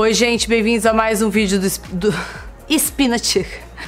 Oi, gente, bem-vindos a mais um vídeo do, do Spinach.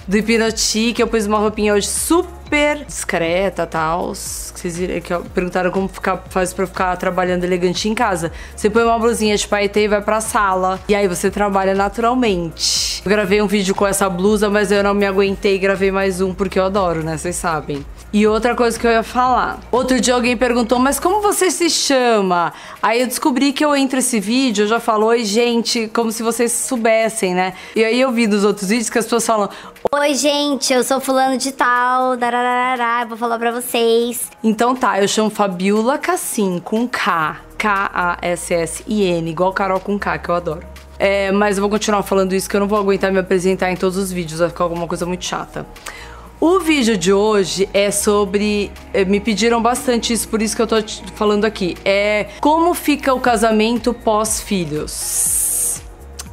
Do Hipnoti, que eu pus uma roupinha hoje super discreta tal. Vocês que perguntaram como ficar, faz pra ficar trabalhando elegante em casa. Você põe uma blusinha de paetê e vai pra sala. E aí você trabalha naturalmente. Eu gravei um vídeo com essa blusa, mas eu não me aguentei e gravei mais um, porque eu adoro, né? Vocês sabem. E outra coisa que eu ia falar. Outro dia alguém perguntou, mas como você se chama? Aí eu descobri que eu entro esse vídeo, eu já falo, oi gente, como se vocês soubessem, né? E aí eu vi dos outros vídeos que as pessoas falam, oi gente, eu sou fulano de tal, dararará, vou falar pra vocês. Então tá, eu chamo Fabiola Cassim, com K. K-A-S-S-I-N, igual Carol com K, que eu adoro. É, mas eu vou continuar falando isso, que eu não vou aguentar me apresentar em todos os vídeos, vai ficar alguma coisa muito chata. O vídeo de hoje é sobre. Eh, me pediram bastante isso, por isso que eu tô falando aqui. É como fica o casamento pós-filhos.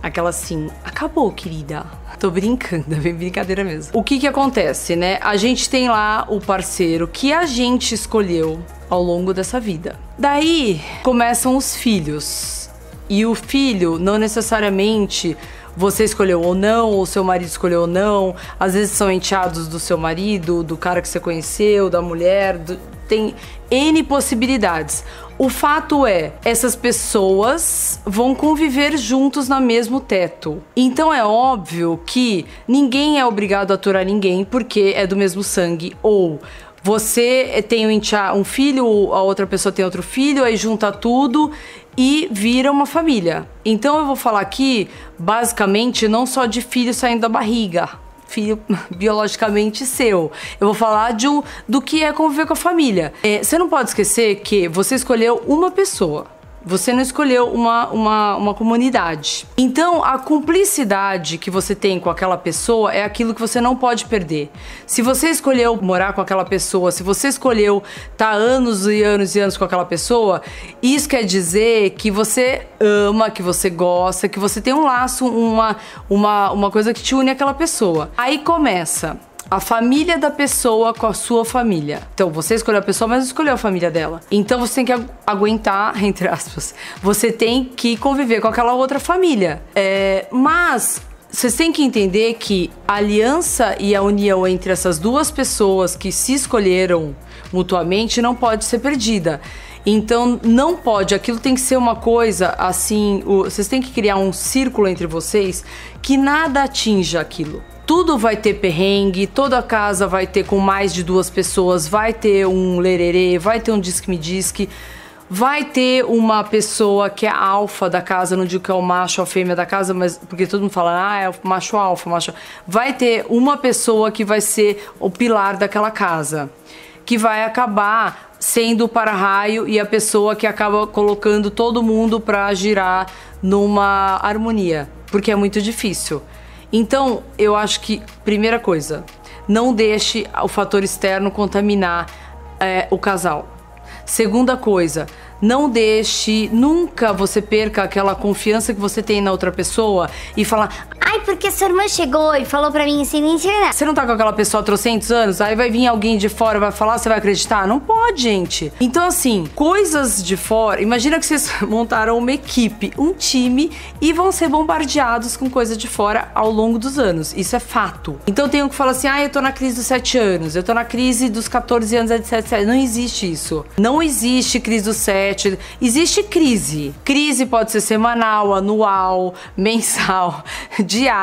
Aquela assim, acabou, querida. Tô brincando, é bem brincadeira mesmo. O que que acontece, né? A gente tem lá o parceiro que a gente escolheu ao longo dessa vida. Daí começam os filhos. E o filho não necessariamente você escolheu ou não, ou seu marido escolheu ou não. Às vezes são enteados do seu marido, do cara que você conheceu, da mulher. Do... Tem N possibilidades. O fato é, essas pessoas vão conviver juntos no mesmo teto. Então é óbvio que ninguém é obrigado a aturar ninguém porque é do mesmo sangue. Ou você tem um filho, a outra pessoa tem outro filho, aí junta tudo e vira uma família. Então eu vou falar aqui, basicamente, não só de filho saindo da barriga, filho biologicamente seu. Eu vou falar de do que é conviver com a família. É, você não pode esquecer que você escolheu uma pessoa. Você não escolheu uma, uma, uma comunidade. Então, a cumplicidade que você tem com aquela pessoa é aquilo que você não pode perder. Se você escolheu morar com aquela pessoa, se você escolheu estar tá anos e anos e anos com aquela pessoa, isso quer dizer que você ama, que você gosta, que você tem um laço, uma, uma, uma coisa que te une àquela pessoa. Aí começa a família da pessoa com a sua família. Então, você escolheu a pessoa, mas não escolheu a família dela. Então, você tem que aguentar, entre aspas, você tem que conviver com aquela outra família. É, mas vocês têm que entender que a aliança e a união entre essas duas pessoas que se escolheram mutuamente não pode ser perdida. Então não pode, aquilo tem que ser uma coisa assim, vocês têm que criar um círculo entre vocês que nada atinja aquilo tudo vai ter perrengue, toda casa vai ter com mais de duas pessoas, vai ter um lererê, vai ter um disque-me disque, vai ter uma pessoa que é alfa da casa, não digo que é o macho ou a fêmea da casa, mas porque todo mundo fala, ah, é o macho alfa, macho. Vai ter uma pessoa que vai ser o pilar daquela casa, que vai acabar sendo o para-raio e a pessoa que acaba colocando todo mundo para girar numa harmonia, porque é muito difícil. Então, eu acho que, primeira coisa, não deixe o fator externo contaminar é, o casal. Segunda coisa, não deixe, nunca você perca aquela confiança que você tem na outra pessoa e falar, porque sua irmã chegou e falou pra mim assim, mentira. Você não tá com aquela pessoa há trocentos anos, aí vai vir alguém de fora vai falar, você vai acreditar? Não pode, gente. Então, assim, coisas de fora, imagina que vocês montaram uma equipe, um time e vão ser bombardeados com coisas de fora ao longo dos anos. Isso é fato. Então tem um que fala assim, ah, eu tô na crise dos sete anos, eu tô na crise dos 14 anos, etc. Não existe isso. Não existe crise dos sete Existe crise. Crise pode ser semanal, anual, mensal, diária.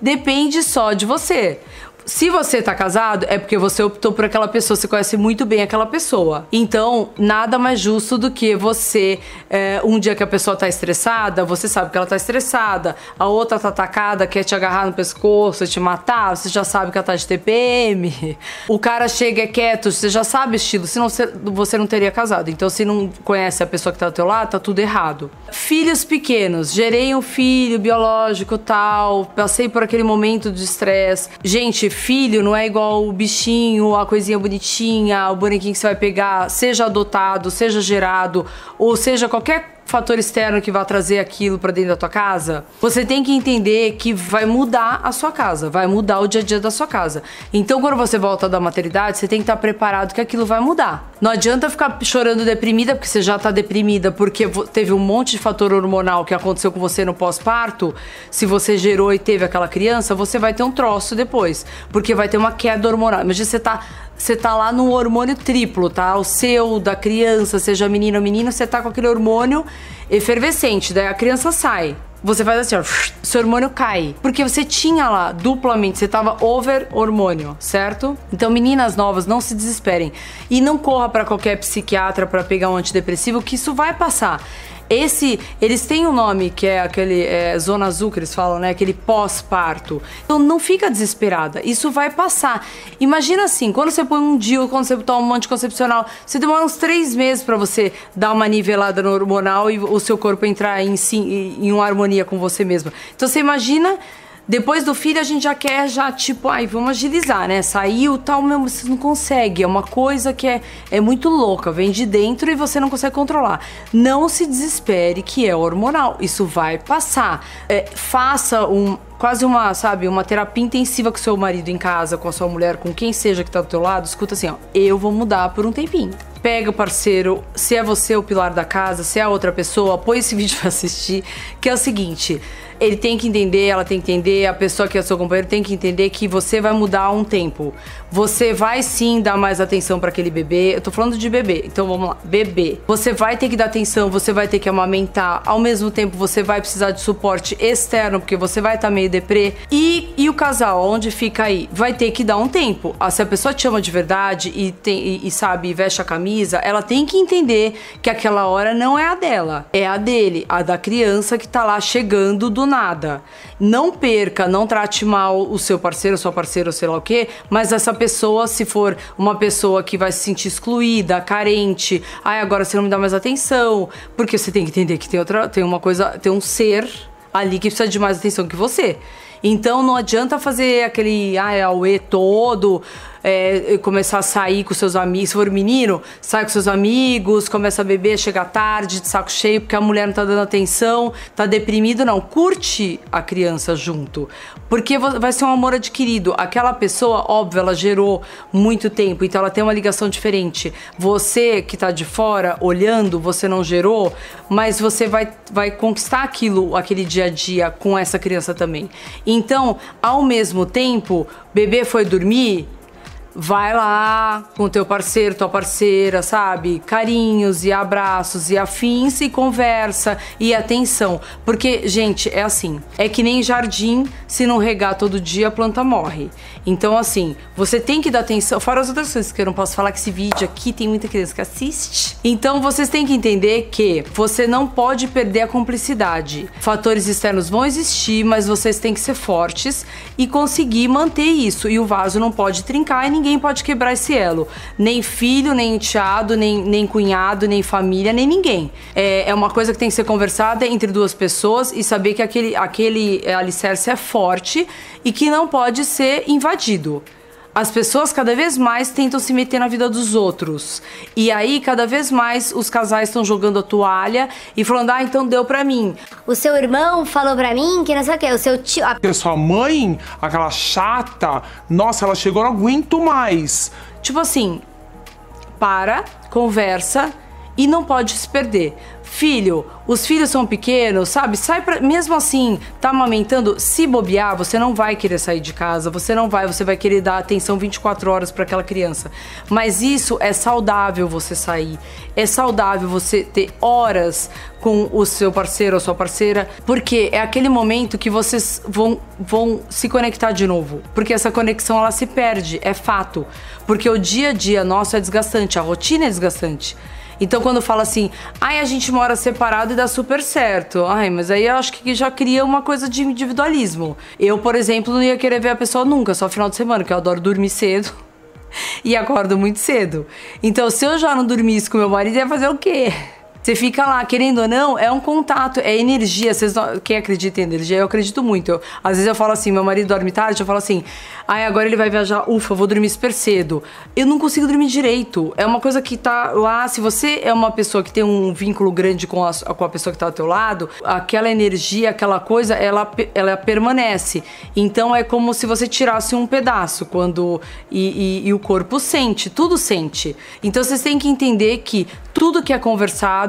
Depende só de você. Se você tá casado, é porque você optou por aquela pessoa, você conhece muito bem aquela pessoa. Então, nada mais justo do que você, é, um dia que a pessoa tá estressada, você sabe que ela tá estressada, a outra tá atacada, quer te agarrar no pescoço, te matar, você já sabe que ela tá de TPM. O cara chega é quieto, você já sabe o estilo, senão você, você não teria casado. Então, se não conhece a pessoa que tá do teu lado, tá tudo errado. Filhos pequenos, gerei um filho biológico tal, passei por aquele momento de estresse. Gente, filho não é igual o bichinho, a coisinha bonitinha, o bonequinho que você vai pegar, seja adotado, seja gerado, ou seja qualquer fator externo que vai trazer aquilo para dentro da tua casa, você tem que entender que vai mudar a sua casa, vai mudar o dia a dia da sua casa. Então, quando você volta da maternidade, você tem que estar preparado que aquilo vai mudar. Não adianta ficar chorando deprimida, porque você já está deprimida porque teve um monte de fator hormonal que aconteceu com você no pós-parto. Se você gerou e teve aquela criança, você vai ter um troço depois, porque vai ter uma queda hormonal. Imagina você tá você tá lá no hormônio triplo, tá? O seu, da criança, seja menino ou menino, você tá com aquele hormônio efervescente. Daí a criança sai. Você faz assim, ó, seu hormônio cai. Porque você tinha lá duplamente, você tava over hormônio, certo? Então, meninas novas, não se desesperem. E não corra para qualquer psiquiatra para pegar um antidepressivo, que isso vai passar. Esse, eles têm um nome que é aquele é, zona azul que eles falam, né? Aquele pós-parto. Então não fica desesperada, isso vai passar. Imagina assim, quando você põe um DIU, quando você toma um anticoncepcional, você demora uns três meses para você dar uma nivelada no hormonal e o seu corpo entrar em, em uma harmonia com você mesma. Então você imagina depois do filho, a gente já quer, já, tipo, ai, vamos agilizar, né? Saiu tal, mesmo, você não consegue. É uma coisa que é, é muito louca, vem de dentro e você não consegue controlar. Não se desespere que é hormonal. Isso vai passar. É, faça um, quase uma, sabe, uma terapia intensiva com seu marido em casa, com a sua mulher, com quem seja que tá do teu lado, escuta assim, ó, eu vou mudar por um tempinho. Pega o parceiro, se é você o pilar da casa, se é outra pessoa, põe esse vídeo pra assistir, que é o seguinte, ele tem que entender, ela tem que entender, a pessoa que é seu companheiro tem que entender que você vai mudar um tempo. Você vai sim dar mais atenção para aquele bebê. Eu tô falando de bebê, então vamos lá. Bebê. Você vai ter que dar atenção, você vai ter que amamentar. Ao mesmo tempo, você vai precisar de suporte externo, porque você vai estar tá meio deprê. E, e o casal, onde fica aí? Vai ter que dar um tempo. Ah, se a pessoa te ama de verdade e, tem, e, e sabe, veste a camisa, ela tem que entender que aquela hora não é a dela, é a dele, a da criança que tá lá chegando do nada. Não perca, não trate mal o seu parceiro, sua parceira, sei lá o quê, mas essa pessoa, se for uma pessoa que vai se sentir excluída, carente, ai, agora você não me dá mais atenção, porque você tem que entender que tem outra, tem uma coisa, tem um ser ali que precisa de mais atenção que você. Então não adianta fazer aquele ai, auê todo, é, começar a sair com seus amigos. Se for menino, sai com seus amigos, começa a beber, chega tarde, de saco cheio, porque a mulher não tá dando atenção, tá deprimido. Não, curte a criança junto. Porque vai ser um amor adquirido. Aquela pessoa, óbvio, ela gerou muito tempo, então ela tem uma ligação diferente. Você que tá de fora, olhando, você não gerou, mas você vai, vai conquistar aquilo, aquele dia a dia com essa criança também. Então, ao mesmo tempo, bebê foi dormir, vai lá com teu parceiro, tua parceira, sabe? Carinhos e abraços e afins e conversa e atenção. Porque, gente, é assim, é que nem jardim, se não regar todo dia, a planta morre. Então, assim, você tem que dar atenção, fora as outras coisas que eu não posso falar que esse vídeo aqui tem muita criança que assiste. Então, vocês têm que entender que você não pode perder a cumplicidade. Fatores externos vão existir, mas vocês têm que ser fortes e conseguir manter isso. E o vaso não pode trincar e ninguém ninguém pode quebrar esse elo. Nem filho, nem enteado, nem, nem cunhado, nem família, nem ninguém. É, é uma coisa que tem que ser conversada entre duas pessoas e saber que aquele, aquele alicerce é forte e que não pode ser invadido as pessoas cada vez mais tentam se meter na vida dos outros. E aí, cada vez mais, os casais estão jogando a toalha e falando: ah, então deu pra mim. O seu irmão falou pra mim que não sei o que, o seu tio. A sua mãe, aquela chata, nossa, ela chegou, não aguento mais. Tipo assim, para, conversa e não pode se perder. Filho, os filhos são pequenos, sabe? Sai pra, mesmo assim, tá amamentando, se bobear, você não vai querer sair de casa, você não vai, você vai querer dar atenção 24 horas para aquela criança. Mas isso é saudável você sair. É saudável você ter horas com o seu parceiro ou sua parceira, porque é aquele momento que vocês vão, vão se conectar de novo. Porque essa conexão ela se perde, é fato. Porque o dia a dia nosso é desgastante, a rotina é desgastante. Então quando fala assim, ai, a gente mora separado e dá super certo. Ai, mas aí eu acho que já cria uma coisa de individualismo. Eu, por exemplo, não ia querer ver a pessoa nunca, só final de semana, que eu adoro dormir cedo. E acordo muito cedo. Então, se eu já não dormisse com meu marido, ia fazer o quê? Você fica lá, querendo ou não, é um contato, é energia. Vocês não, quem acredita em energia, eu acredito muito. Eu, às vezes eu falo assim, meu marido dorme tarde, eu falo assim, ai, agora ele vai viajar, ufa, vou dormir super cedo. Eu não consigo dormir direito. É uma coisa que tá lá, se você é uma pessoa que tem um vínculo grande com a, com a pessoa que tá ao teu lado, aquela energia, aquela coisa, ela, ela permanece. Então é como se você tirasse um pedaço quando. E, e, e o corpo sente, tudo sente. Então vocês têm que entender que tudo que é conversado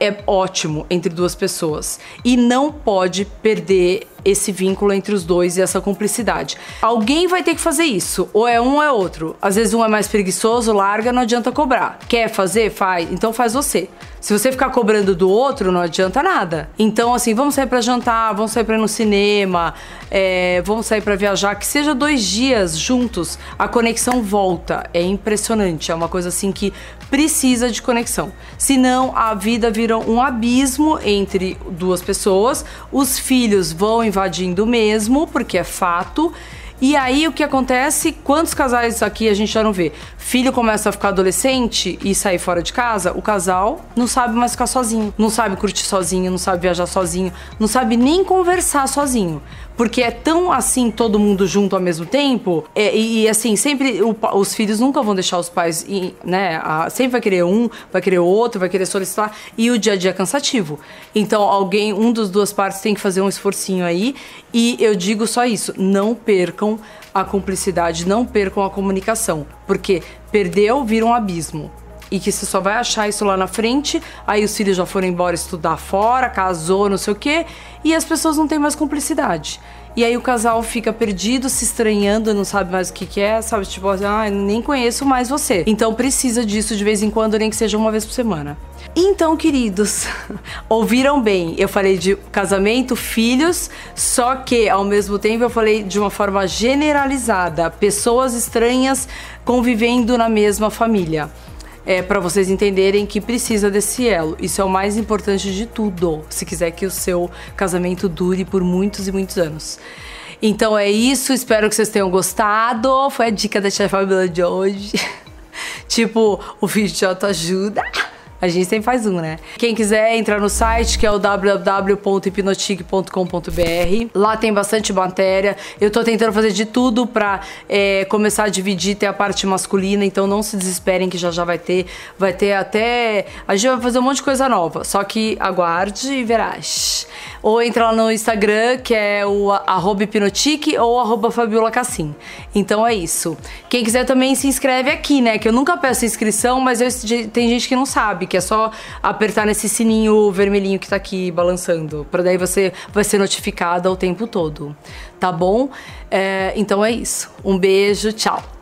é ótimo entre duas pessoas. E não pode perder esse vínculo entre os dois e essa cumplicidade. Alguém vai ter que fazer isso, ou é um ou é outro. Às vezes um é mais preguiçoso, larga, não adianta cobrar. Quer fazer? Faz. Então faz você. Se você ficar cobrando do outro, não adianta nada. Então, assim, vamos sair para jantar, vamos sair para ir no cinema, é, vamos sair para viajar, que seja dois dias juntos, a conexão volta. É impressionante, é uma coisa assim que precisa de conexão. Senão, a vida vira um abismo entre duas pessoas, os filhos vão invadindo mesmo, porque é fato. E aí o que acontece? Quantos casais aqui a gente já não vê? Filho começa a ficar adolescente e sair fora de casa, o casal não sabe mais ficar sozinho, não sabe curtir sozinho, não sabe viajar sozinho, não sabe nem conversar sozinho porque é tão assim todo mundo junto ao mesmo tempo é, e, e, assim sempre o, os filhos nunca vão deixar os pais né a, sempre vai querer um vai querer outro vai querer solicitar e o dia a dia é cansativo. Então alguém um dos duas partes tem que fazer um esforcinho aí e eu digo só isso não percam a cumplicidade não percam a comunicação porque perdeu vira um abismo e que você só vai achar isso lá na frente. Aí os filhos já foram embora estudar fora, casou, não sei o quê, e as pessoas não têm mais cumplicidade. E aí o casal fica perdido, se estranhando, não sabe mais o que, que é, sabe? Tipo, ah, nem conheço mais você. Então precisa disso de vez em quando, nem que seja uma vez por semana. Então, queridos, ouviram bem? Eu falei de casamento, filhos, só que ao mesmo tempo eu falei de uma forma generalizada, pessoas estranhas convivendo na mesma família é, para vocês entenderem que precisa desse elo. Isso é o mais importante de tudo, se quiser que o seu casamento dure por muitos e muitos anos. Então é isso, espero que vocês tenham gostado. Foi a dica da Chef Fabiola de hoje. tipo, o vídeo de autoajuda. A gente sempre faz um, né? Quem quiser entrar no site, que é o www.hipnotique.com.br. Lá tem bastante matéria. Eu tô tentando fazer de tudo pra é, começar a dividir, ter a parte masculina, então não se desesperem que já já vai ter. Vai ter até. A gente vai fazer um monte de coisa nova. Só que aguarde e verás. Ou entra lá no Instagram, que é o arroba hipnotique ou arroba Fabiola Cassim. Então é isso. Quem quiser também se inscreve aqui, né? Que eu nunca peço inscrição, mas eu, tem gente que não sabe que é só apertar nesse sininho vermelhinho que tá aqui balançando, para daí você vai ser notificada o tempo todo, tá bom? É, então é isso. Um beijo, tchau.